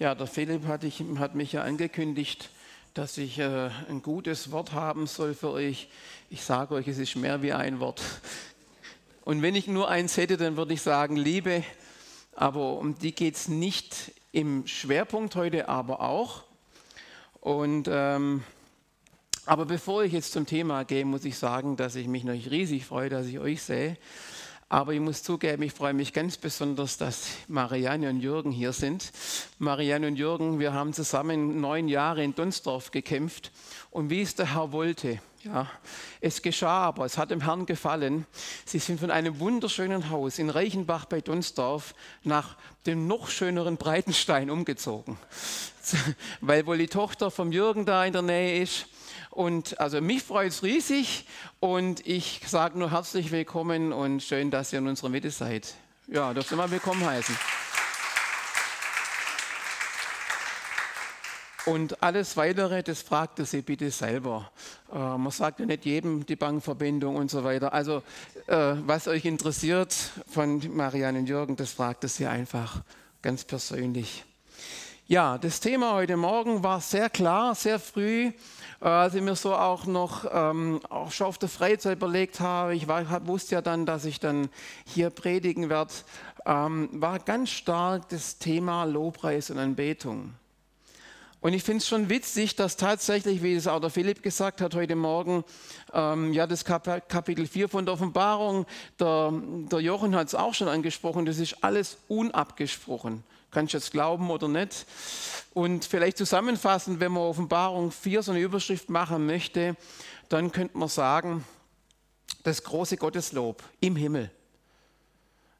Ja, der Philipp hat, ich, hat mich ja angekündigt, dass ich äh, ein gutes Wort haben soll für euch. Ich sage euch, es ist mehr wie ein Wort. Und wenn ich nur eins hätte, dann würde ich sagen Liebe. Aber um die geht es nicht im Schwerpunkt heute, aber auch. Und, ähm, aber bevor ich jetzt zum Thema gehe, muss ich sagen, dass ich mich noch riesig freue, dass ich euch sehe. Aber ich muss zugeben, ich freue mich ganz besonders, dass Marianne und Jürgen hier sind. Marianne und Jürgen, wir haben zusammen neun Jahre in Dunsdorf gekämpft. Und wie es der Herr wollte, ja, es geschah aber, es hat dem Herrn gefallen. Sie sind von einem wunderschönen Haus in Reichenbach bei Dunsdorf nach dem noch schöneren Breitenstein umgezogen, weil wohl die Tochter vom Jürgen da in der Nähe ist. Und also mich freut es riesig und ich sage nur herzlich willkommen und schön, dass ihr in unserer Mitte seid. Ja, dürft ihr mal willkommen heißen. Und alles Weitere, das fragte sie bitte selber. Äh, man sagt ja nicht jedem die Bankverbindung und so weiter. Also äh, was euch interessiert von Marianne und Jürgen, das fragte sie einfach ganz persönlich. Ja, das Thema heute Morgen war sehr klar, sehr früh als ich mir so auch noch ähm, auch schon auf der Freizeit überlegt habe, ich war, wusste ja dann, dass ich dann hier predigen werde, ähm, war ganz stark das Thema Lobpreis und Anbetung. Und ich finde es schon witzig, dass tatsächlich, wie es auch der Philipp gesagt hat heute Morgen, ähm, ja, das Kap Kapitel 4 von der Offenbarung, der, der Jochen hat es auch schon angesprochen, das ist alles unabgesprochen. Kannst du jetzt glauben oder nicht? Und vielleicht zusammenfassend, wenn man Offenbarung 4 so eine Überschrift machen möchte, dann könnte man sagen, das große Gotteslob im Himmel.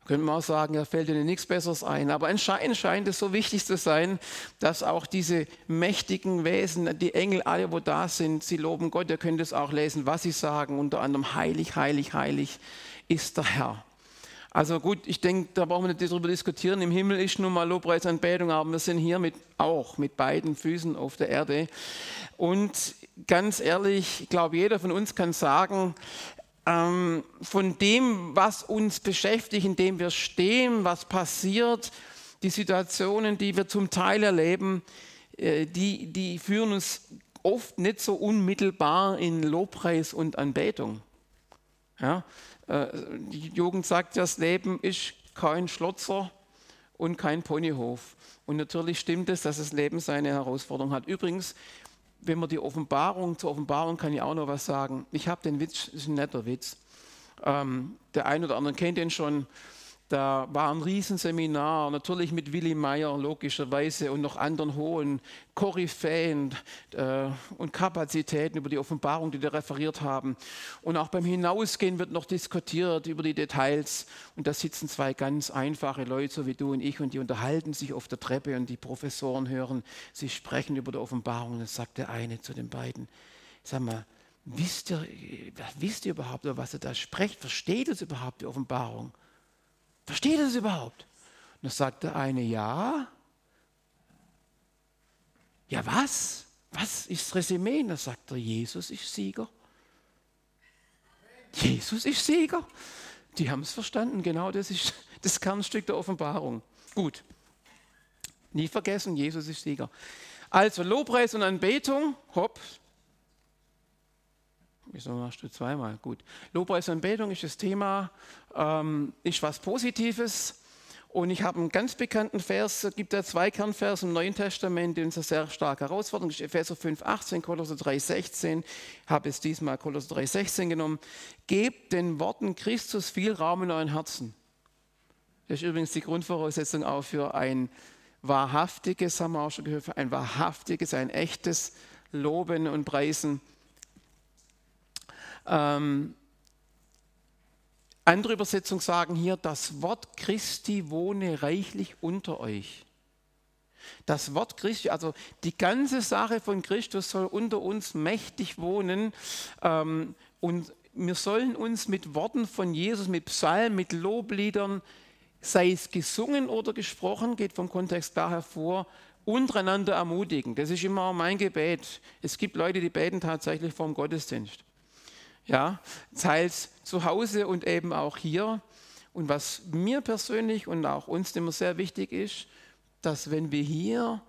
Könnte man auch sagen, da fällt ihnen nichts Besseres ein. Aber anscheinend scheint es so wichtig zu sein, dass auch diese mächtigen Wesen, die Engel, alle, wo da sind, sie loben Gott. Ihr könnt es auch lesen, was sie sagen. Unter anderem heilig, heilig, heilig ist der Herr. Also gut, ich denke, da brauchen wir nicht darüber diskutieren. Im Himmel ist nun mal Lobpreisanbetung, aber wir sind hier mit, auch mit beiden Füßen auf der Erde. Und ganz ehrlich, ich glaube, jeder von uns kann sagen, ähm, von dem, was uns beschäftigt, in dem wir stehen, was passiert, die Situationen, die wir zum Teil erleben, äh, die, die führen uns oft nicht so unmittelbar in Lobpreis und Anbetung. Ja? Äh, die Jugend sagt, das Leben ist kein Schlotzer und kein Ponyhof. Und natürlich stimmt es, dass das Leben seine Herausforderung hat. Übrigens, wenn man die Offenbarung, zur Offenbarung kann ich auch noch was sagen. Ich habe den Witz, das ist ein netter Witz. Ähm, der eine oder andere kennt den schon. Da war ein Riesenseminar, natürlich mit Willy Meyer logischerweise und noch anderen hohen Koryphäen äh, und Kapazitäten über die Offenbarung, die da referiert haben. Und auch beim Hinausgehen wird noch diskutiert über die Details. Und da sitzen zwei ganz einfache Leute, so wie du und ich, und die unterhalten sich auf der Treppe und die Professoren hören, sie sprechen über die Offenbarung. Und dann sagt der eine zu den beiden, sag mal, wisst ihr, wisst ihr überhaupt, über was ihr da sprecht? Versteht es überhaupt die Offenbarung? Versteht ihr das überhaupt? Und dann sagt der eine, ja. Ja, was? Was ist das Resümee? Und dann sagt er, Jesus ist Sieger. Jesus ist Sieger. Die haben es verstanden, genau das ist das Kernstück der Offenbarung. Gut. Nie vergessen, Jesus ist Sieger. Also Lobpreis und Anbetung, hopp, Wieso machst du zweimal? Gut. Lobpreis und Anbetung ist das Thema, ähm, ist was Positives. Und ich habe einen ganz bekannten Vers, es gibt ja zwei Kernverse im Neuen Testament, die uns sehr stark herausfordern. Das ist Epheser 5, 18, Kolosser 3, 16. Ich habe es diesmal Kolosser 3, 16 genommen. Gebt den Worten Christus viel Raum in euren Herzen. Das ist übrigens die Grundvoraussetzung auch für ein wahrhaftiges, haben wir auch schon gehört, ein wahrhaftiges, ein echtes Loben und Preisen ähm, andere Übersetzungen sagen hier, das Wort Christi wohne reichlich unter euch. Das Wort Christi, also die ganze Sache von Christus soll unter uns mächtig wohnen. Ähm, und wir sollen uns mit Worten von Jesus, mit Psalmen, mit Lobliedern, sei es gesungen oder gesprochen, geht vom Kontext da hervor, untereinander ermutigen. Das ist immer mein Gebet. Es gibt Leute, die beten tatsächlich vom Gottesdienst ja, teils zu Hause und eben auch hier. Und was mir persönlich und auch uns immer sehr wichtig ist, dass wenn wir hier,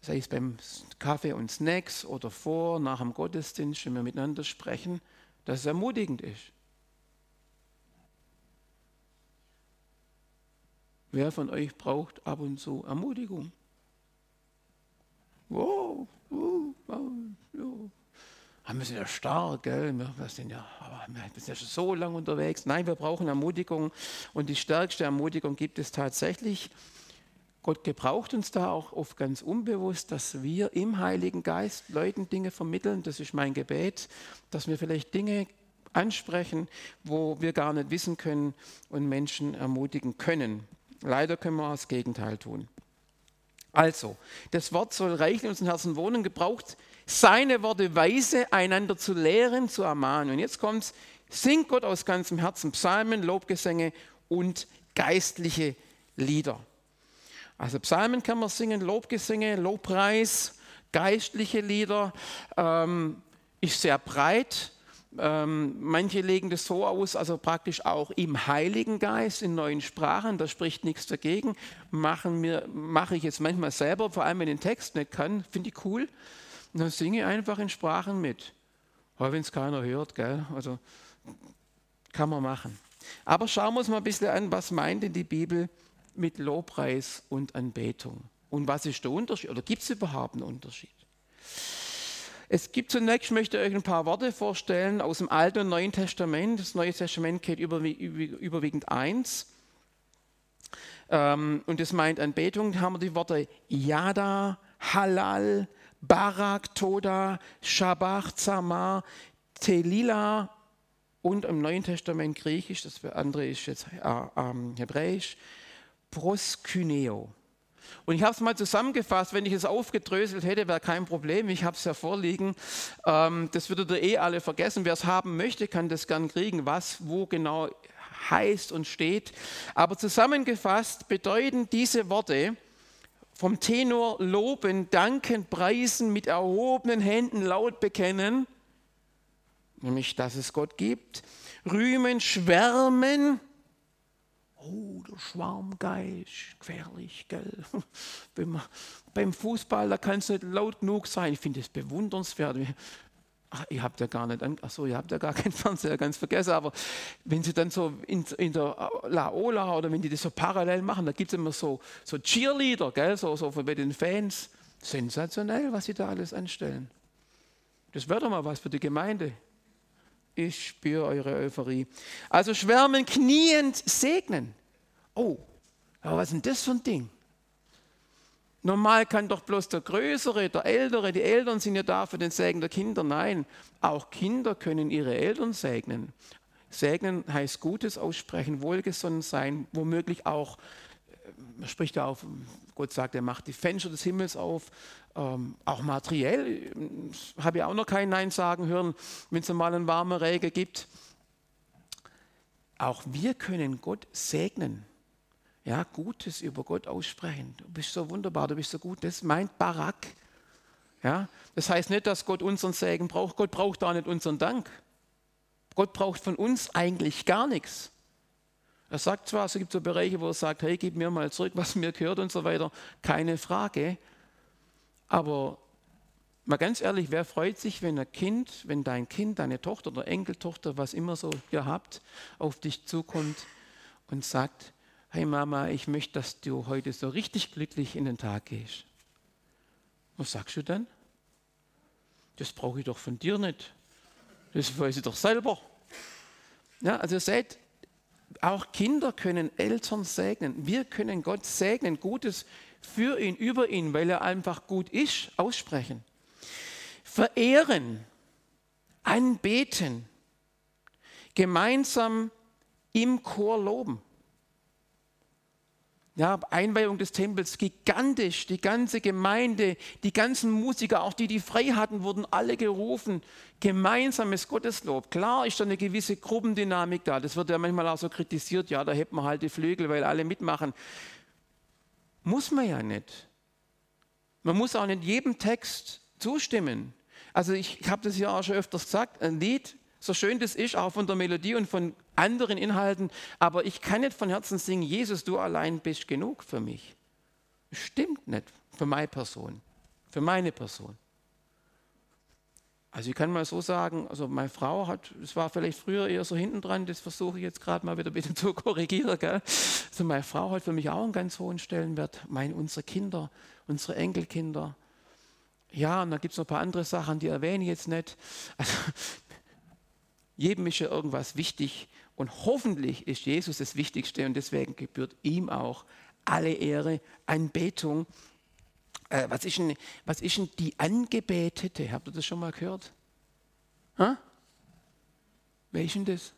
sei es beim Kaffee und Snacks oder vor, nach dem Gottesdienst, wenn wir miteinander sprechen, dass es ermutigend ist. Wer von euch braucht ab und zu Ermutigung? Wow, wow, wow, wow. Wir sind ja stark? Wir, sind ja, wir sind ja schon so lange unterwegs. Nein, wir brauchen Ermutigung und die stärkste Ermutigung gibt es tatsächlich. Gott gebraucht uns da auch oft ganz unbewusst, dass wir im Heiligen Geist Leuten Dinge vermitteln. Das ist mein Gebet, dass wir vielleicht Dinge ansprechen, wo wir gar nicht wissen können und Menschen ermutigen können. Leider können wir das Gegenteil tun. Also, das Wort soll reich in unseren Herzen wohnen, gebraucht seine Worte weise, einander zu lehren, zu ermahnen. Und jetzt kommt es, singt Gott aus ganzem Herzen Psalmen, Lobgesänge und geistliche Lieder. Also Psalmen kann man singen, Lobgesänge, Lobpreis, geistliche Lieder, ähm, ist sehr breit. Ähm, manche legen das so aus, also praktisch auch im Heiligen Geist, in neuen Sprachen, da spricht nichts dagegen. Machen wir, mache ich jetzt manchmal selber, vor allem wenn ich den Text nicht kann, finde ich cool. Und dann singe ich einfach in Sprachen mit. Aber wenn es keiner hört, gell? also kann man machen. Aber schauen wir uns mal ein bisschen an, was meint denn die Bibel mit Lobpreis und Anbetung? Und was ist der Unterschied? Oder gibt es überhaupt einen Unterschied? Es gibt zunächst, ich möchte euch ein paar Worte vorstellen aus dem Alten und Neuen Testament. Das Neue Testament geht überwiegend eins. Ähm, und das meint Anbetung. Da haben wir die Worte Yada, Halal, Barak, Toda, Shabach, Zamar, Telila und im Neuen Testament Griechisch, das andere ist jetzt äh, äh, Hebräisch, Proskyneo. Und ich habe es mal zusammengefasst, wenn ich es aufgedröselt hätte, wäre kein Problem. Ich habe es ja vorliegen. Ähm, das würdet ihr eh alle vergessen. Wer es haben möchte, kann das gern kriegen, was wo genau heißt und steht. Aber zusammengefasst bedeuten diese Worte vom Tenor loben, danken, preisen, mit erhobenen Händen laut bekennen, nämlich dass es Gott gibt, rühmen, schwärmen, Oh, der Schwarmgeist, gefährlich, gell? beim Fußball, da kann es nicht laut genug sein. Ich finde es bewundernswert. Ach, ihr habt ja gar nicht, ach so, ihr habt ja gar keinen Fernseher, ganz vergessen, aber wenn sie dann so in, in der Laola oder wenn die das so parallel machen, da gibt es immer so, so Cheerleader, gell? So, so bei den Fans. Sensationell, was sie da alles anstellen. Das wäre doch mal was für die Gemeinde. Ich spüre eure Euphorie. Also schwärmen, kniend, segnen. Oh, aber was ist denn das für ein Ding? Normal kann doch bloß der Größere, der Ältere, die Eltern sind ja da für den Segen der Kinder. Nein, auch Kinder können ihre Eltern segnen. Segnen heißt Gutes aussprechen, wohlgesonnen sein, womöglich auch, man spricht ja auf, Gott sagt, er macht die Fenster des Himmels auf, ähm, auch materiell, habe ich auch noch kein Nein sagen hören, wenn es mal einen warmen Regen gibt. Auch wir können Gott segnen. Ja, Gutes über Gott aussprechen. Du bist so wunderbar, du bist so gut. Das meint Barak. Ja, das heißt nicht, dass Gott unseren Segen braucht. Gott braucht auch nicht unseren Dank. Gott braucht von uns eigentlich gar nichts. Er sagt zwar, es gibt so Bereiche, wo er sagt, hey, gib mir mal zurück, was mir gehört und so weiter. Keine Frage. Aber mal ganz ehrlich, wer freut sich, wenn ein Kind, wenn dein Kind, deine Tochter oder Enkeltochter, was immer so ihr habt, auf dich zukommt und sagt, hey Mama, ich möchte, dass du heute so richtig glücklich in den Tag gehst. Was sagst du dann? Das brauche ich doch von dir nicht. Das weiß ich doch selber. Ja, also seht, auch Kinder können Eltern segnen. Wir können Gott segnen, Gutes für ihn, über ihn, weil er einfach gut ist, aussprechen. Verehren, anbeten, gemeinsam im Chor loben. Ja, Einweihung des Tempels, gigantisch, die ganze Gemeinde, die ganzen Musiker, auch die, die frei hatten, wurden alle gerufen. Gemeinsames Gotteslob. Klar ist da eine gewisse Gruppendynamik da. Das wird ja manchmal auch so kritisiert. Ja, da hebt man halt die Flügel, weil alle mitmachen. Muss man ja nicht. Man muss auch nicht jedem Text zustimmen. Also ich, habe das ja auch schon öfters gesagt, ein Lied, so schön das ist, auch von der Melodie und von anderen Inhalten, aber ich kann nicht von Herzen singen, Jesus, du allein bist genug für mich. Stimmt nicht für meine Person, für meine Person. Also ich kann mal so sagen, also meine Frau hat, es war vielleicht früher eher so hinten dran, das versuche ich jetzt gerade mal wieder ein bisschen zu korrigieren. Gell? Also meine Frau hat für mich auch einen ganz hohen Stellenwert. Meine, unsere Kinder, unsere Enkelkinder. Ja, und dann gibt es noch ein paar andere Sachen, die erwähne ich jetzt nicht. Also, jedem ist ja irgendwas wichtig und hoffentlich ist Jesus das Wichtigste und deswegen gebührt ihm auch alle Ehre, Anbetung äh, was, ist denn, was ist denn die Angebetete? Habt ihr das schon mal gehört? Ha? Wer das?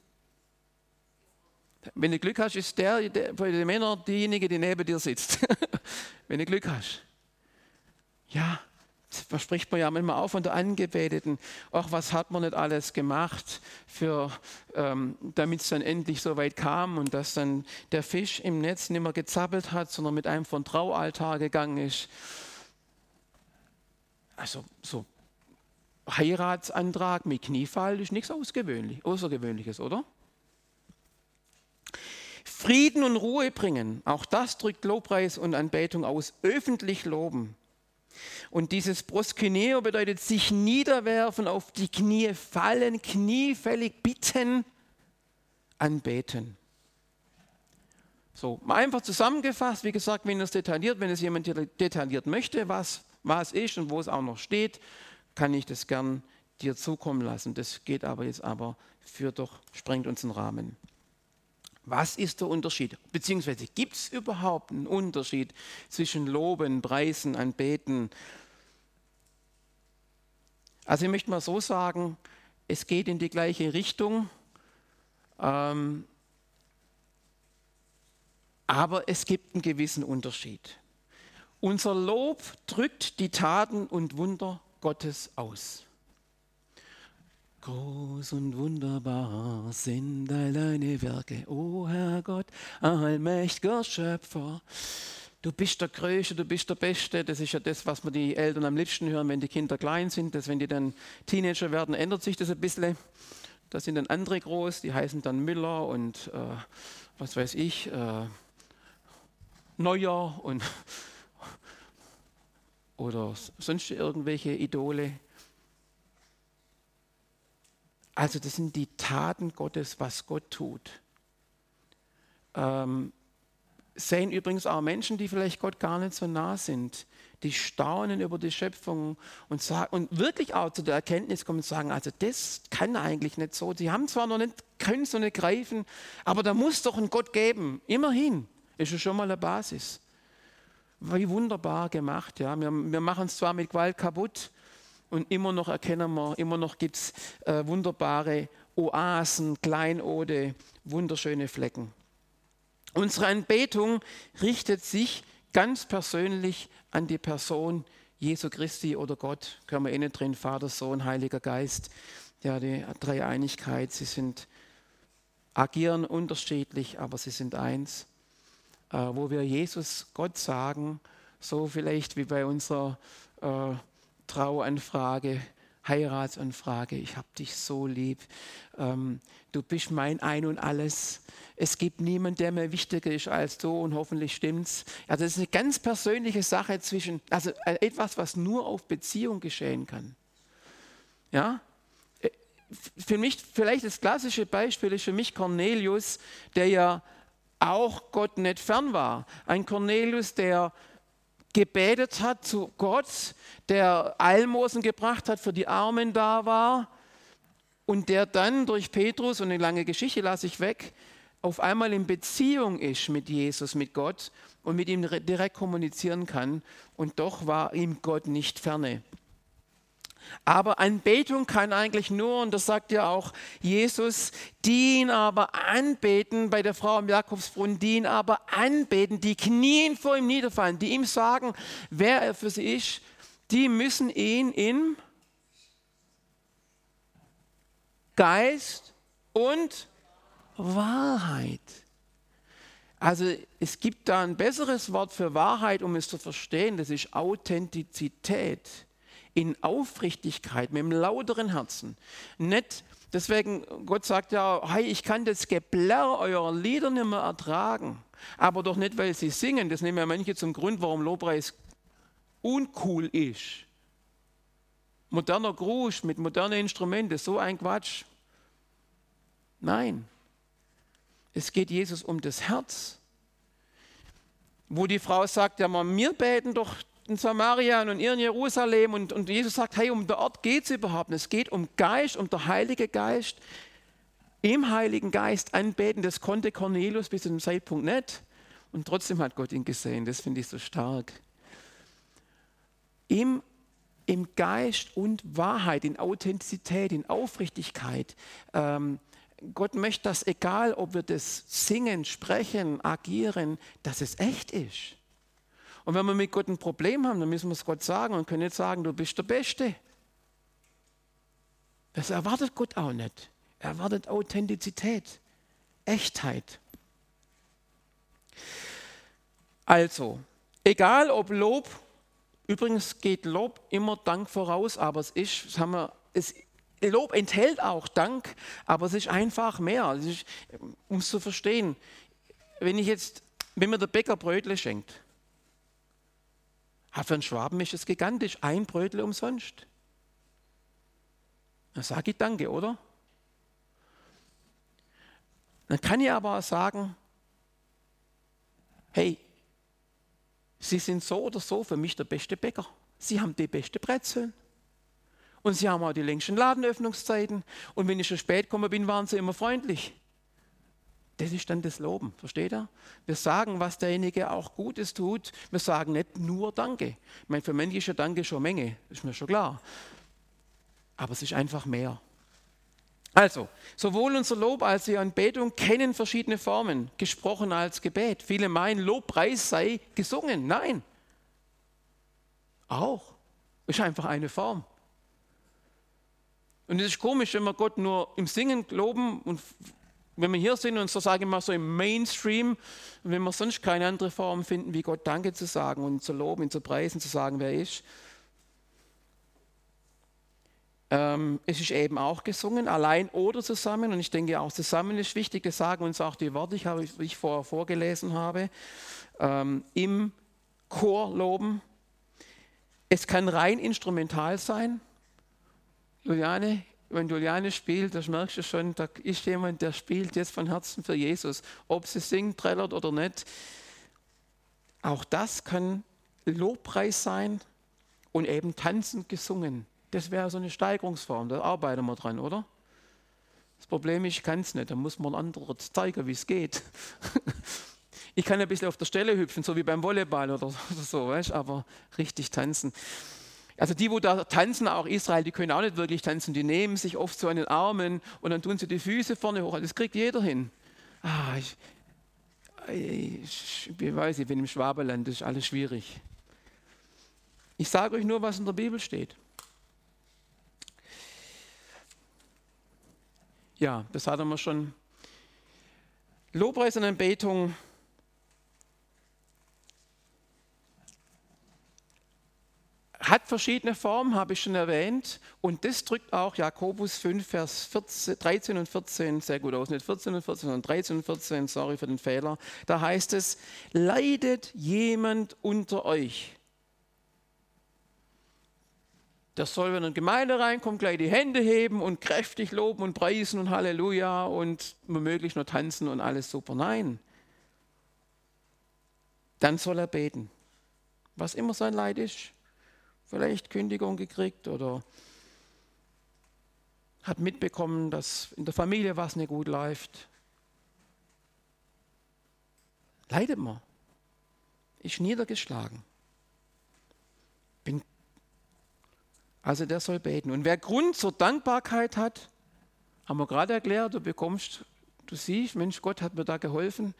Wenn du Glück hast, ist der, der bei den Männern diejenige, die neben dir sitzt. Wenn du Glück hast. Ja, das verspricht man ja manchmal auch von der Angebeteten. Ach, was hat man nicht alles gemacht, ähm, damit es dann endlich so weit kam und dass dann der Fisch im Netz nicht mehr gezappelt hat, sondern mit einem von Traualtar gegangen ist also so Heiratsantrag mit Kniefall ist nichts Ausgewöhnlich, Außergewöhnliches, oder? Frieden und Ruhe bringen, auch das drückt Lobpreis und Anbetung aus, öffentlich loben. Und dieses Proskuneo bedeutet sich niederwerfen, auf die Knie fallen, kniefällig bitten, anbeten. So, einfach zusammengefasst, wie gesagt, wenn es detailliert, wenn es jemand detailliert möchte, was was ist und wo es auch noch steht, kann ich das gern dir zukommen lassen. Das geht aber jetzt aber für doch, sprengt uns den Rahmen. Was ist der Unterschied? Beziehungsweise gibt es überhaupt einen Unterschied zwischen Loben, Preisen, Anbeten? Also ich möchte mal so sagen, es geht in die gleiche Richtung, ähm, aber es gibt einen gewissen Unterschied. Unser Lob drückt die Taten und Wunder Gottes aus. Groß und wunderbar sind all deine Werke, o oh Herr Gott, allmächtiger Schöpfer. Du bist der Größte, du bist der Beste. Das ist ja das, was man die Eltern am liebsten hören, wenn die Kinder klein sind. Dass wenn die dann Teenager werden, ändert sich das ein bisschen. Da sind dann andere groß, die heißen dann Müller und äh, was weiß ich, äh, Neuer und oder sonst irgendwelche Idole. Also das sind die Taten Gottes, was Gott tut. Ähm, sehen übrigens auch Menschen, die vielleicht Gott gar nicht so nah sind, die staunen über die Schöpfung und, sagen, und wirklich auch zu der Erkenntnis kommen und sagen, also das kann eigentlich nicht so. Sie haben zwar noch nicht, können es noch nicht greifen, aber da muss doch ein Gott geben. Immerhin ist es schon mal eine Basis. Wie wunderbar gemacht. Ja. Wir, wir machen es zwar mit Gewalt kaputt und immer noch erkennen wir, immer noch gibt es äh, wunderbare Oasen, Kleinode, wunderschöne Flecken. Unsere Anbetung richtet sich ganz persönlich an die Person Jesu Christi oder Gott. Können wir innen drin, Vater, Sohn, Heiliger Geist. Ja, die Dreieinigkeit, sie sind agieren unterschiedlich, aber sie sind eins. Äh, wo wir Jesus Gott sagen, so vielleicht wie bei unserer äh, Trauanfrage, Heiratsanfrage, ich habe dich so lieb, ähm, du bist mein Ein und alles. Es gibt niemanden, der mir wichtiger ist als du und hoffentlich stimmt's. Also das ist eine ganz persönliche Sache zwischen, also äh, etwas, was nur auf Beziehung geschehen kann. Ja, äh, für mich vielleicht das klassische Beispiel ist für mich Cornelius, der ja auch Gott nicht fern war. Ein Cornelius, der gebetet hat zu Gott, der Almosen gebracht hat, für die Armen da war und der dann durch Petrus, und eine lange Geschichte lasse ich weg, auf einmal in Beziehung ist mit Jesus, mit Gott und mit ihm direkt kommunizieren kann. Und doch war ihm Gott nicht ferne. Aber Anbetung kann eigentlich nur, und das sagt ja auch Jesus, die ihn aber anbeten, bei der Frau am Jakobsbrunnen, die ihn aber anbeten, die knien vor ihm niederfallen, die ihm sagen, wer er für sie ist, die müssen ihn in Geist und Wahrheit. Also es gibt da ein besseres Wort für Wahrheit, um es zu verstehen, das ist Authentizität in Aufrichtigkeit, mit einem lauteren Herzen. Nicht, deswegen, Gott sagt ja, hey, ich kann das Geblärr eurer Lieder nicht mehr ertragen. Aber doch nicht, weil sie singen. Das nehmen ja manche zum Grund, warum Lobpreis uncool ist. Moderner Grusch mit modernen Instrumenten, so ein Quatsch. Nein, es geht Jesus um das Herz. Wo die Frau sagt, ja, wir beten doch in Samaria und ihr in Jerusalem und, und Jesus sagt, hey, um den Ort geht es überhaupt nicht. Es geht um Geist, um der Heilige Geist. Im Heiligen Geist anbeten, das konnte Cornelius bis zu dem Zeitpunkt nicht. Und trotzdem hat Gott ihn gesehen. Das finde ich so stark. Im, Im Geist und Wahrheit, in Authentizität, in Aufrichtigkeit. Ähm, Gott möchte, dass egal, ob wir das singen, sprechen, agieren, dass es echt ist. Und wenn wir mit Gott ein Problem haben, dann müssen wir es Gott sagen und können nicht sagen, du bist der Beste. Das erwartet Gott auch nicht. Er erwartet Authentizität, Echtheit. Also, egal ob Lob, übrigens geht Lob immer Dank voraus, aber es ist, das wir, es, Lob enthält auch Dank, aber es ist einfach mehr. um es zu verstehen, wenn ich jetzt, wenn mir der Bäcker Brötle schenkt, für einen Schwaben ist es gigantisch, ein Brötel umsonst. Dann sage ich Danke, oder? Dann kann ich aber auch sagen, hey, Sie sind so oder so für mich der beste Bäcker. Sie haben die beste Brezeln. Und Sie haben auch die längsten Ladenöffnungszeiten. Und wenn ich schon spät gekommen bin, waren Sie immer freundlich. Das ist dann das Loben, versteht ihr? Wir sagen, was derjenige auch Gutes tut. Wir sagen nicht nur Danke. Ich meine, für Menschen ist ja Danke schon Menge, ist mir schon klar. Aber es ist einfach mehr. Also, sowohl unser Lob als die Anbetung kennen verschiedene Formen, gesprochen als Gebet. Viele meinen, Lobpreis sei gesungen. Nein. Auch. Ist einfach eine Form. Und es ist komisch, wenn wir Gott nur im Singen loben und wenn wir hier sind und so sagen wir mal so im Mainstream, wenn wir sonst keine andere Form finden, wie Gott Danke zu sagen und zu loben, ihn zu preisen, zu sagen, wer er ist. Ähm, es ist eben auch gesungen, allein oder zusammen. Und ich denke auch zusammen ist wichtig. Das sagen uns auch die Worte, die ich vorher vorgelesen habe. Ähm, Im Chor loben. Es kann rein instrumental sein. Juliane, wenn Juliane spielt, das merkst du schon, da ist jemand, der spielt jetzt von Herzen für Jesus. Ob sie singt, trällert oder nicht. Auch das kann Lobpreis sein und eben tanzend gesungen. Das wäre so eine Steigerungsform, da arbeiten wir dran, oder? Das Problem ist, ich kann es nicht, da muss man anderen zeigen, wie es geht. ich kann ein bisschen auf der Stelle hüpfen, so wie beim Volleyball oder so, weißt, aber richtig tanzen. Also die, wo da tanzen, auch Israel, die können auch nicht wirklich tanzen. Die nehmen sich oft so an den Armen und dann tun sie die Füße vorne hoch. Das kriegt jeder hin. Ah, ich, ich, ich weiß, ich bin im Schwabeland, das ist alles schwierig. Ich sage euch nur, was in der Bibel steht. Ja, das hatten wir schon. Lobpreis und Anbetung hat verschiedene Formen, habe ich schon erwähnt. Und das drückt auch Jakobus 5, Vers 14, 13 und 14 sehr gut aus. Nicht 14 und 14, sondern 13 und 14, sorry für den Fehler. Da heißt es, leidet jemand unter euch? Der soll, wenn in die Gemeinde reinkommt, gleich die Hände heben und kräftig loben und preisen und Halleluja und womöglich nur tanzen und alles super. Nein. Dann soll er beten. Was immer sein Leid ist vielleicht Kündigung gekriegt oder hat mitbekommen, dass in der Familie was nicht gut läuft. Leidet man, ist niedergeschlagen. Bin also der soll beten. Und wer Grund zur Dankbarkeit hat, haben wir gerade erklärt, du bekommst, du siehst, Mensch, Gott hat mir da geholfen,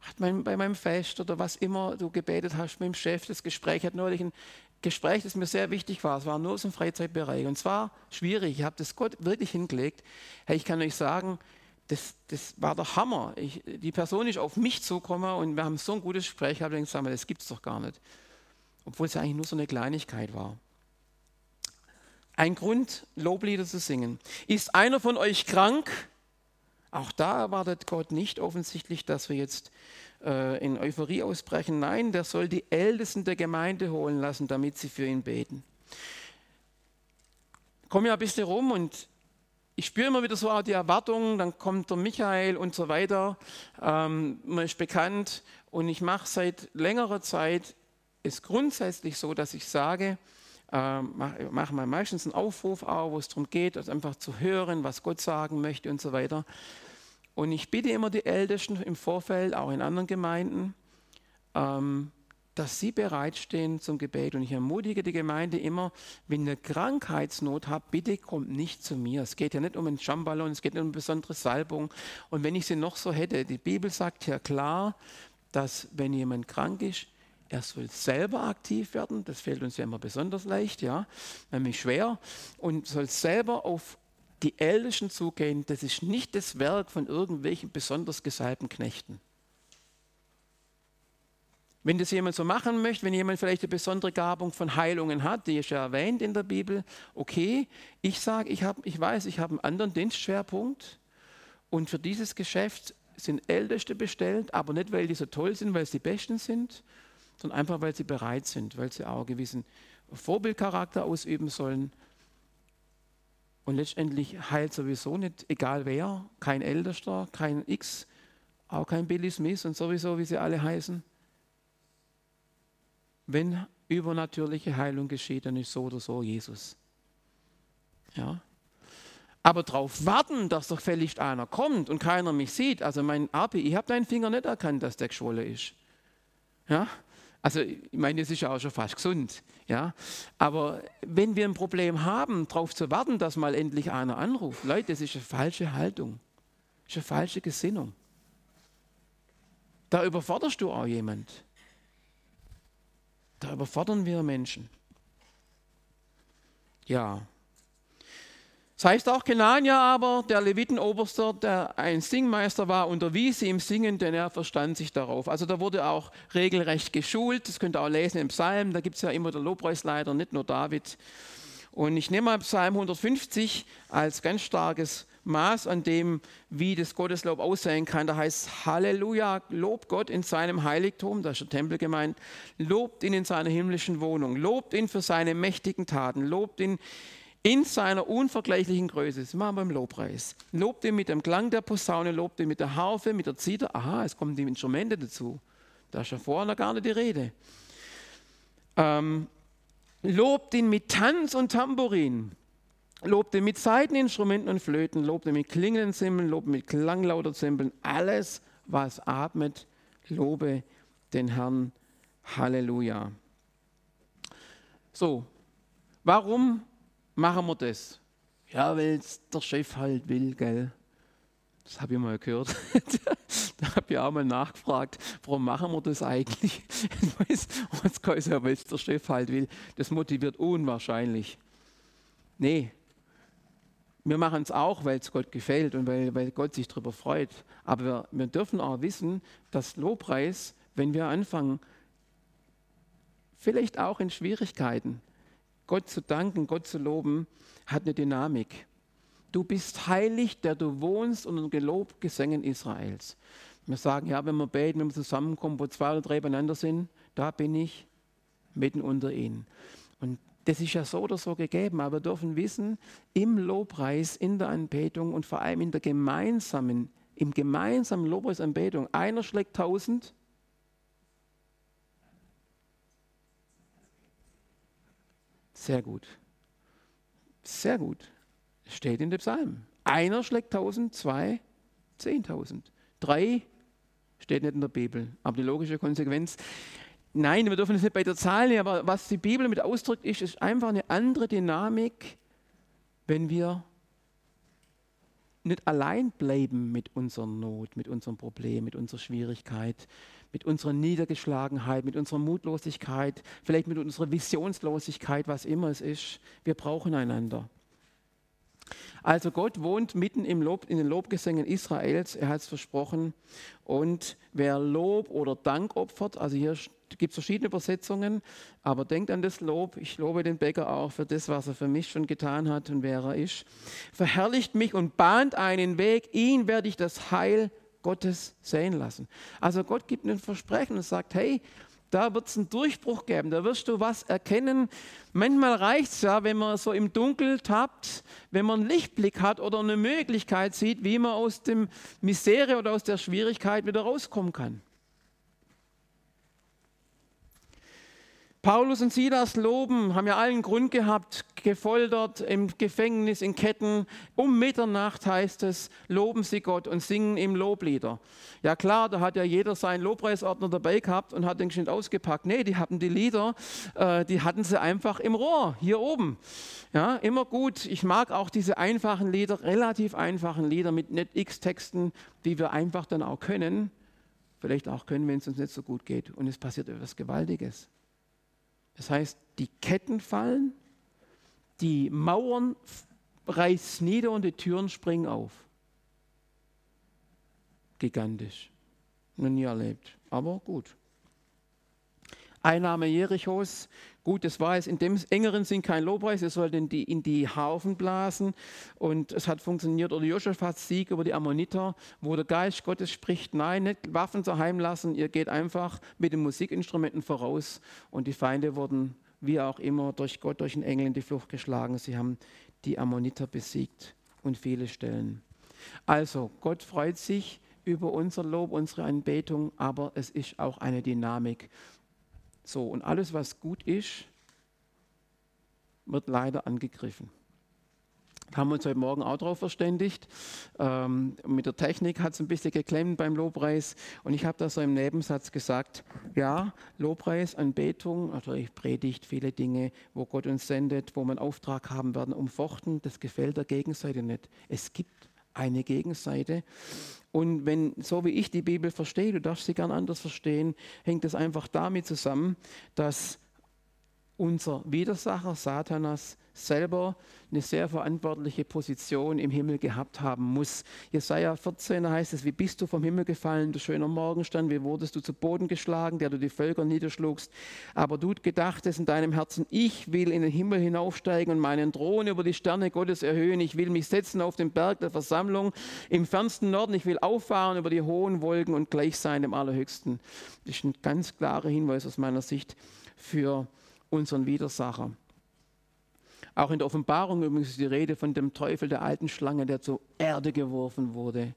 hat mein, bei meinem Fest oder was immer du gebetet hast mit dem Chef, das Gespräch hat neulich ein Gespräch, das mir sehr wichtig war. Es war nur aus dem Freizeitbereich. Und zwar schwierig. Ich habe das Gott wirklich hingelegt. Hey, ich kann euch sagen, das, das war der Hammer. Ich, die Person ist auf mich zugekommen und wir haben so ein gutes Gespräch. Ich gesagt, das gibt es doch gar nicht. Obwohl es eigentlich nur so eine Kleinigkeit war. Ein Grund, Loblieder zu singen. Ist einer von euch krank? Auch da erwartet Gott nicht offensichtlich, dass wir jetzt äh, in Euphorie ausbrechen. Nein, der soll die Ältesten der Gemeinde holen lassen, damit sie für ihn beten. Ich komme ja ein bisschen rum und ich spüre immer wieder so auch die Erwartungen, dann kommt der Michael und so weiter. Ähm, man ist bekannt und ich mache seit längerer Zeit es grundsätzlich so, dass ich sage, äh, mache mach mal meistens einen Aufruf auch, wo es darum geht, also einfach zu hören, was Gott sagen möchte und so weiter. Und ich bitte immer die Ältesten im Vorfeld, auch in anderen Gemeinden, ähm, dass sie bereitstehen zum Gebet. Und ich ermutige die Gemeinde immer, wenn ihr Krankheitsnot habt, bitte kommt nicht zu mir. Es geht ja nicht um einen Schamballon, es geht nicht um eine besondere Salbung. Und wenn ich sie noch so hätte, die Bibel sagt ja klar, dass wenn jemand krank ist, er soll selber aktiv werden, das fällt uns ja immer besonders leicht, ja, nämlich schwer, und soll selber auf die Ältesten zugehen, das ist nicht das Werk von irgendwelchen besonders gesalbten Knechten. Wenn das jemand so machen möchte, wenn jemand vielleicht eine besondere Gabung von Heilungen hat, die ist ja erwähnt in der Bibel, okay, ich sage, ich, ich weiß, ich habe einen anderen Dienstschwerpunkt und für dieses Geschäft sind Älteste bestellt, aber nicht, weil die so toll sind, weil sie die Besten sind, sondern einfach, weil sie bereit sind, weil sie auch einen gewissen Vorbildcharakter ausüben sollen und letztendlich heilt sowieso nicht, egal wer, kein Ältester, kein X, auch kein Billy Smith und sowieso, wie sie alle heißen. Wenn übernatürliche Heilung geschieht, dann ist so oder so Jesus. Ja. Aber darauf warten, dass doch fällig einer kommt und keiner mich sieht. Also mein Abi, ich habe deinen Finger nicht erkannt, dass der geschwollen ist. Ja. Also ich meine, es ist ja auch schon fast gesund. Ja? Aber wenn wir ein Problem haben, darauf zu warten, dass mal endlich einer anruft, Leute, das ist eine falsche Haltung. Das ist eine falsche Gesinnung. Da überforderst du auch jemand. Da überfordern wir Menschen. Ja. Das heißt auch, Kenania aber, der Levitenoberster, der ein Singmeister war, unterwies sie im Singen, denn er verstand sich darauf. Also da wurde auch regelrecht geschult. Das könnt ihr auch lesen im Psalm. Da gibt es ja immer der Lobpreisleiter, nicht nur David. Und ich nehme mal Psalm 150 als ganz starkes Maß an dem, wie das Gotteslob aussehen kann. Da heißt Halleluja, lobt Gott in seinem Heiligtum, da ist der Tempel gemeint, lobt ihn in seiner himmlischen Wohnung, lobt ihn für seine mächtigen Taten, lobt ihn in seiner unvergleichlichen Größe. Das machen wir im Lobpreis. Lobt ihn mit dem Klang der Posaune, lobt ihn mit der Harfe, mit der Zither. Aha, es kommen die Instrumente dazu. Da ist ja vorher noch gar nicht die Rede. Ähm, lobt ihn mit Tanz und Tambourin. Lobt ihn mit Saiteninstrumenten und Flöten. Lobt ihn mit klingenden Zimbeln. Lobt ihn mit klanglauter Zimbeln. Alles, was atmet, lobe den Herrn. Halleluja. So, warum machen wir das? Ja, weil der Chef halt will, gell? Das habe ich mal gehört. da habe ich auch mal nachgefragt, warum machen wir das eigentlich? Was geheißen, weil es der Chef halt will. Das motiviert unwahrscheinlich. Nee, wir machen es auch, weil es Gott gefällt und weil, weil Gott sich darüber freut. Aber wir, wir dürfen auch wissen, dass Lobpreis, wenn wir anfangen, vielleicht auch in Schwierigkeiten, Gott zu danken, Gott zu loben, hat eine Dynamik. Du bist heilig, der du wohnst unter gelobt Gesängen Israels. Wir sagen, ja, wenn wir beten, wenn wir zusammenkommen, wo zwei oder drei beieinander sind, da bin ich mitten unter ihnen. Und das ist ja so oder so gegeben, aber wir dürfen wissen, im Lobpreis, in der Anbetung und vor allem in der gemeinsamen, im gemeinsamen Lobpreisanbetung, einer schlägt tausend, Sehr gut. Sehr gut. Steht in dem Psalm. Einer schlägt tausend, zwei, zehntausend. Drei steht nicht in der Bibel. Aber die logische Konsequenz, nein, wir dürfen es nicht bei der Zahl nehmen, aber was die Bibel mit ausdrückt, ist, ist einfach eine andere Dynamik, wenn wir nicht allein bleiben mit unserer Not, mit unserem Problem, mit unserer Schwierigkeit, mit unserer Niedergeschlagenheit, mit unserer Mutlosigkeit, vielleicht mit unserer Visionslosigkeit, was immer es ist. Wir brauchen einander. Also Gott wohnt mitten im Lob, in den Lobgesängen Israels, er hat es versprochen. Und wer Lob oder Dank opfert, also hier gibt es verschiedene Übersetzungen, aber denkt an das Lob. Ich lobe den Bäcker auch für das, was er für mich schon getan hat und wer er ist. Verherrlicht mich und bahnt einen Weg, ihn werde ich das Heil Gottes sehen lassen. Also Gott gibt ein Versprechen und sagt, hey, da wird es einen Durchbruch geben, da wirst du was erkennen. Manchmal reicht es ja, wenn man so im Dunkel tappt, wenn man einen Lichtblick hat oder eine Möglichkeit sieht, wie man aus dem Misere oder aus der Schwierigkeit wieder rauskommen kann. Paulus und Silas loben, haben ja allen Grund gehabt, gefoltert, im Gefängnis, in Ketten. Um Mitternacht heißt es, loben sie Gott und singen ihm Loblieder. Ja klar, da hat ja jeder seinen Lobpreisordner dabei gehabt und hat den geschwind ausgepackt. Nee, die hatten die Lieder, äh, die hatten sie einfach im Rohr, hier oben. Ja, immer gut. Ich mag auch diese einfachen Lieder, relativ einfachen Lieder mit nicht x Texten, die wir einfach dann auch können. Vielleicht auch können, wenn es uns nicht so gut geht. Und es passiert etwas Gewaltiges. Das heißt, die Ketten fallen, die Mauern reißen nieder und die Türen springen auf. Gigantisch. Noch nie erlebt, aber gut. Einnahme Jerichos, gut, das war es in dem engeren Sinn kein Lobpreis, er sollte in die, in die Haufen blasen und es hat funktioniert. Oder Josephats Sieg über die Ammoniter, wo der Geist Gottes spricht, nein, nicht Waffen daheim lassen, ihr geht einfach mit den Musikinstrumenten voraus und die Feinde wurden wie auch immer durch Gott, durch den Engel in die Flucht geschlagen. Sie haben die Ammoniter besiegt und viele Stellen. Also, Gott freut sich über unser Lob, unsere Anbetung, aber es ist auch eine Dynamik. So, und alles, was gut ist, wird leider angegriffen. Da haben wir uns heute Morgen auch darauf verständigt. Ähm, mit der Technik hat es ein bisschen geklemmt beim Lobpreis. Und ich habe da so im Nebensatz gesagt, ja, Lobpreis, Anbetung, natürlich Predigt, viele Dinge, wo Gott uns sendet, wo wir einen Auftrag haben werden, umfochten, das gefällt der Gegenseite nicht. Es gibt eine Gegenseite. Und wenn, so wie ich die Bibel verstehe, du darfst sie gern anders verstehen, hängt es einfach damit zusammen, dass unser Widersacher Satanas selber eine sehr verantwortliche Position im Himmel gehabt haben muss. Jesaja 14 heißt es: Wie bist du vom Himmel gefallen, du schöner Morgenstern? Wie wurdest du zu Boden geschlagen, der du die Völker niederschlugst? Aber du gedachtest in deinem Herzen: Ich will in den Himmel hinaufsteigen und meinen Thron über die Sterne Gottes erhöhen. Ich will mich setzen auf den Berg der Versammlung im fernsten Norden. Ich will auffahren über die hohen Wolken und gleich sein dem Allerhöchsten. Das ist ein ganz klarer Hinweis aus meiner Sicht für unseren Widersacher. Auch in der Offenbarung übrigens ist die Rede von dem Teufel der alten Schlange, der zur Erde geworfen wurde.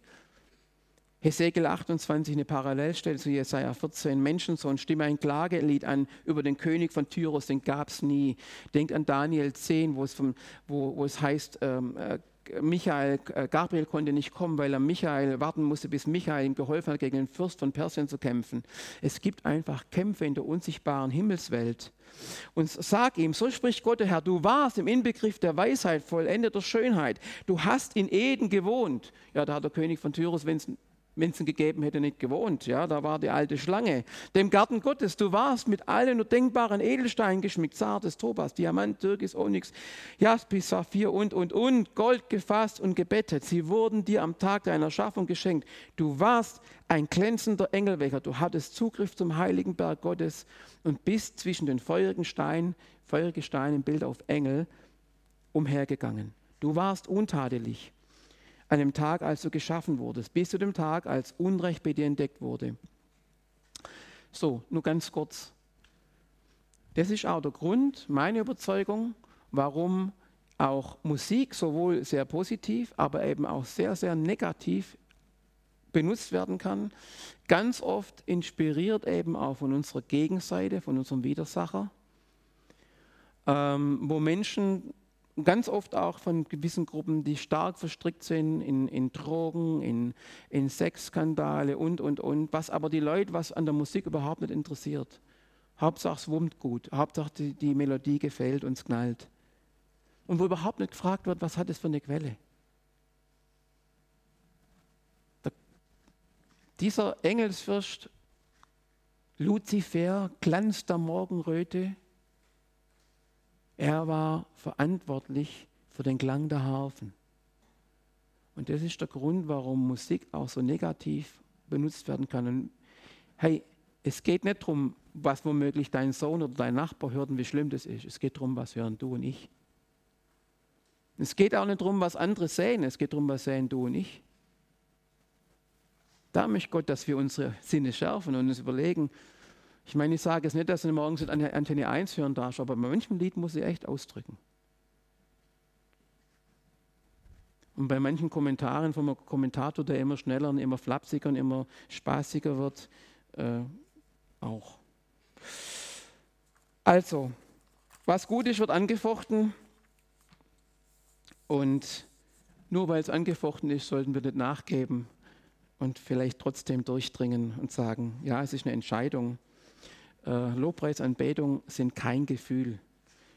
Hesekiel 28, eine Parallelstelle zu Jesaja 14. Menschensohn, stimme ein Klagelied an über den König von Tyros, den gab es nie. Denkt an Daniel 10, wo es, vom, wo, wo es heißt, ähm, äh, Michael, äh, Gabriel konnte nicht kommen, weil er Michael warten musste, bis Michael ihm geholfen hat, gegen den Fürst von Persien zu kämpfen. Es gibt einfach Kämpfe in der unsichtbaren Himmelswelt. Und sag ihm, so spricht Gott der Herr, du warst im Inbegriff der Weisheit, vollendeter Schönheit. Du hast in Eden gewohnt. Ja, da hat der König von Tyrus, wenn es wenn gegeben hätte, nicht gewohnt. Ja, da war die alte Schlange. Dem Garten Gottes, du warst mit allen nur denkbaren Edelsteinen geschmückt, zartes Tobas, Diamant, Türkis, Onyx, Jaspis, Saphir und, und, und, Gold gefasst und gebettet. Sie wurden dir am Tag deiner Schaffung geschenkt. Du warst ein glänzender Engelwächter. Du hattest Zugriff zum heiligen Berg Gottes und bist zwischen den feurigen Steinen, feurige Steine im Bild auf Engel, umhergegangen. Du warst untadelig an dem Tag, als du geschaffen wurdest, bis zu dem Tag, als Unrecht bei dir entdeckt wurde. So, nur ganz kurz. Das ist auch der Grund, meine Überzeugung, warum auch Musik sowohl sehr positiv, aber eben auch sehr, sehr negativ benutzt werden kann. Ganz oft inspiriert eben auch von unserer Gegenseite, von unserem Widersacher, ähm, wo Menschen ganz oft auch von gewissen Gruppen, die stark verstrickt sind in, in Drogen, in, in Sexskandale und, und, und, was aber die Leute, was an der Musik überhaupt nicht interessiert. Hauptsache es wummt gut, Hauptsache die, die Melodie gefällt und es knallt. Und wo überhaupt nicht gefragt wird, was hat es für eine Quelle. Der, dieser Engelsfürst Luzifer, Glanz der Morgenröte, er war verantwortlich für den Klang der Harfen. Und das ist der Grund, warum Musik auch so negativ benutzt werden kann. Und hey, es geht nicht darum, was womöglich dein Sohn oder dein Nachbar hört und wie schlimm das ist. Es geht darum, was hören du und ich. Es geht auch nicht darum, was andere sehen. Es geht darum, was sehen du und ich. Da möchte Gott, dass wir unsere Sinne schärfen und uns überlegen. Ich meine, ich sage es nicht, dass du morgens an Antenne 1 hören darfst, aber bei manchem Lied muss ich echt ausdrücken. Und bei manchen Kommentaren vom Kommentator, der immer schneller und immer flapsiger und immer spaßiger wird, äh, auch. Also, was gut ist, wird angefochten. Und nur weil es angefochten ist, sollten wir nicht nachgeben und vielleicht trotzdem durchdringen und sagen, ja, es ist eine Entscheidung. Äh, Lobpreis, Anbetung sind kein Gefühl.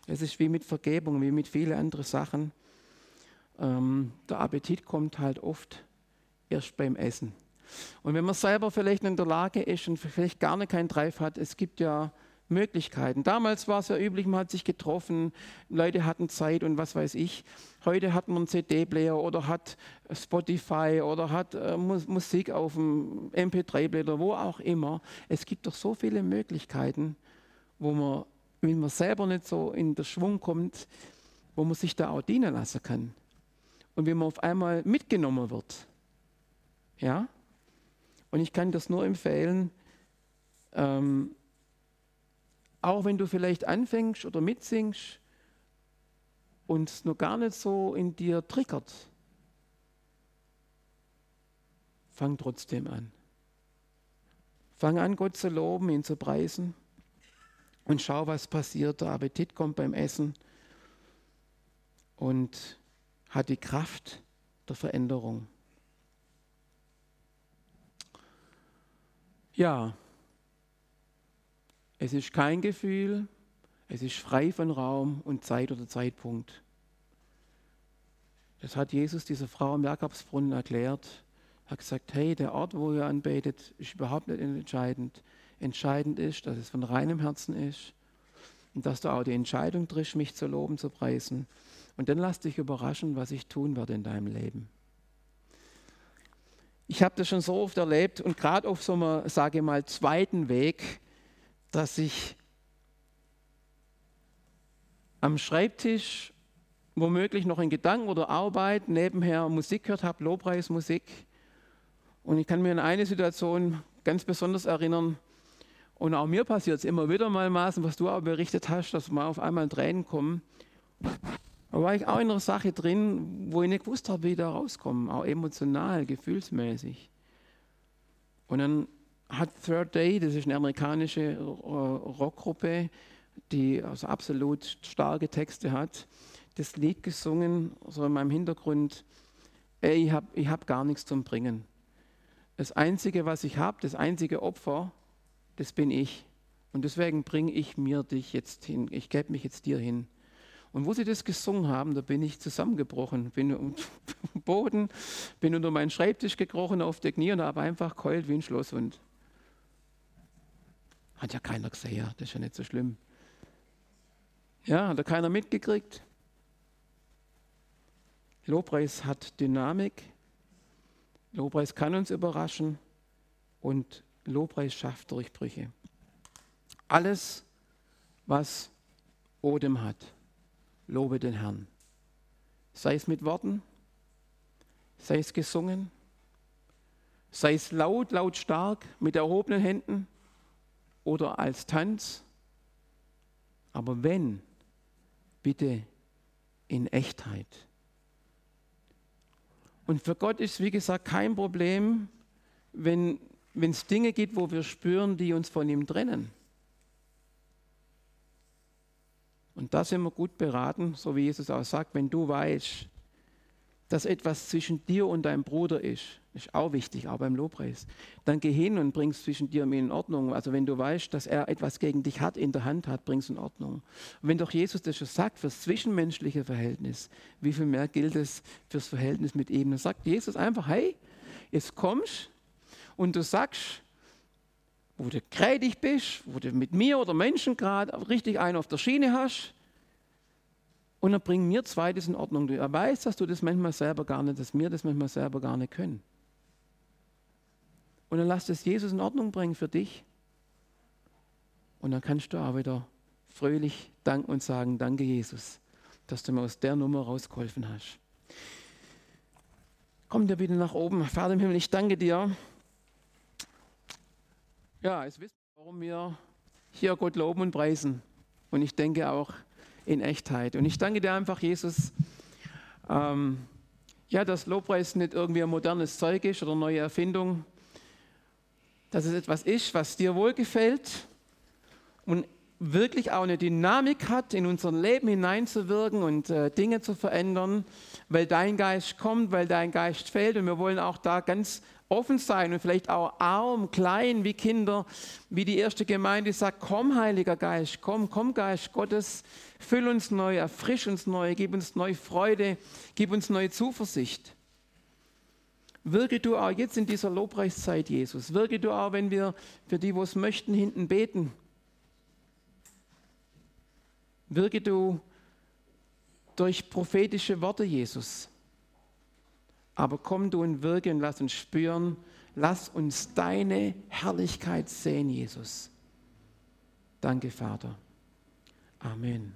Es ist wie mit Vergebung, wie mit vielen anderen Sachen. Ähm, der Appetit kommt halt oft erst beim Essen. Und wenn man selber vielleicht in der Lage ist und vielleicht gar nicht keinen Drive hat, es gibt ja Möglichkeiten. Damals war es ja üblich, man hat sich getroffen, Leute hatten Zeit und was weiß ich. Heute hat man einen CD-Player oder hat Spotify oder hat äh, Musik auf dem MP3-Player, wo auch immer. Es gibt doch so viele Möglichkeiten, wo man, wenn man selber nicht so in den Schwung kommt, wo man sich da auch dienen lassen kann. Und wenn man auf einmal mitgenommen wird. Ja? Und ich kann das nur empfehlen, ähm, auch wenn du vielleicht anfängst oder mitsingst und es noch gar nicht so in dir triggert, fang trotzdem an. Fang an, Gott zu loben, ihn zu preisen und schau, was passiert. Der Appetit kommt beim Essen und hat die Kraft der Veränderung. Ja, es ist kein Gefühl, es ist frei von Raum und Zeit oder Zeitpunkt. Das hat Jesus dieser Frau am Jakobsbrunnen erklärt. Er hat gesagt, hey, der Ort, wo ihr anbetet, ist überhaupt nicht entscheidend. Entscheidend ist, dass es von reinem Herzen ist und dass du auch die Entscheidung triffst, mich zu loben, zu preisen. Und dann lass dich überraschen, was ich tun werde in deinem Leben. Ich habe das schon so oft erlebt und gerade auf so einem, sage ich mal, zweiten Weg, dass ich am Schreibtisch womöglich noch in Gedanken oder Arbeit nebenher Musik gehört habe, Lobpreismusik. Und ich kann mir an eine Situation ganz besonders erinnern. Und auch mir passiert es immer wieder mal maßen, was du auch berichtet hast, dass mal auf einmal Tränen kommen. Da war ich auch in einer Sache drin, wo ich nicht gewusst habe, wie ich da rauskomme, auch emotional, gefühlsmäßig. Und dann hat Third Day, das ist eine amerikanische Rockgruppe, die also absolut starke Texte hat, das Lied gesungen, so in meinem Hintergrund, ey, ich habe ich hab gar nichts zum Bringen. Das Einzige, was ich habe, das einzige Opfer, das bin ich. Und deswegen bringe ich mir dich jetzt hin. Ich gebe mich jetzt dir hin. Und wo sie das gesungen haben, da bin ich zusammengebrochen, bin am Boden, bin unter meinen Schreibtisch gekrochen auf die Knie und habe einfach keult wie ein Schlosshund. Hat ja keiner gesehen, das ist ja nicht so schlimm. Ja, hat ja keiner mitgekriegt. Lobpreis hat Dynamik. Lobpreis kann uns überraschen und Lobpreis schafft Durchbrüche. Alles, was Odem hat, lobe den Herrn. Sei es mit Worten, sei es gesungen, sei es laut, laut stark, mit erhobenen Händen, oder als Tanz. Aber wenn, bitte in Echtheit. Und für Gott ist, wie gesagt, kein Problem, wenn es Dinge gibt, wo wir spüren, die uns von ihm trennen. Und da sind wir gut beraten, so wie Jesus auch sagt, wenn du weißt, dass etwas zwischen dir und deinem Bruder ist, ist auch wichtig, auch beim Lobpreis. Dann geh hin und bring es zwischen dir und mir in Ordnung. Also wenn du weißt, dass er etwas gegen dich hat, in der Hand hat, bring es in Ordnung. Und wenn doch Jesus das schon sagt fürs zwischenmenschliche Verhältnis, wie viel mehr gilt es fürs Verhältnis mit ihm? Dann sagt Jesus einfach, hey, jetzt kommst und du sagst, wo du kreidig bist, wo du mit mir oder Menschen gerade richtig einen auf der Schiene hast, und dann bringen mir zwei das in Ordnung. Er weiß, dass du das manchmal selber gar nicht, dass wir das manchmal selber gar nicht können. Und dann lass das Jesus in Ordnung bringen für dich. Und dann kannst du auch wieder fröhlich danken und sagen, danke Jesus, dass du mir aus der Nummer rausgeholfen hast. Komm dir bitte nach oben. Vater im Himmel, ich danke dir, Ja, es wissen, warum wir hier Gott loben und preisen. Und ich denke auch in Echtheit. Und ich danke dir einfach, Jesus, ähm, ja, dass Lobpreis nicht irgendwie ein modernes Zeug ist oder eine neue Erfindung, dass es etwas ist, was dir wohlgefällt und wirklich auch eine Dynamik hat, in unser Leben hineinzuwirken und äh, Dinge zu verändern, weil dein Geist kommt, weil dein Geist fällt. Und wir wollen auch da ganz offen sein und vielleicht auch arm, klein wie Kinder, wie die erste Gemeinde sagt, komm Heiliger Geist, komm, komm Geist Gottes, füll uns neu, erfrisch uns neu, gib uns neue Freude, gib uns neue Zuversicht. Wirke du auch jetzt in dieser Lobpreiszeit, Jesus. Wirke du auch, wenn wir für die, wo es möchten, hinten beten Wirke du durch prophetische Worte, Jesus. Aber komm du und wirke und lass uns spüren, lass uns deine Herrlichkeit sehen, Jesus. Danke, Vater. Amen.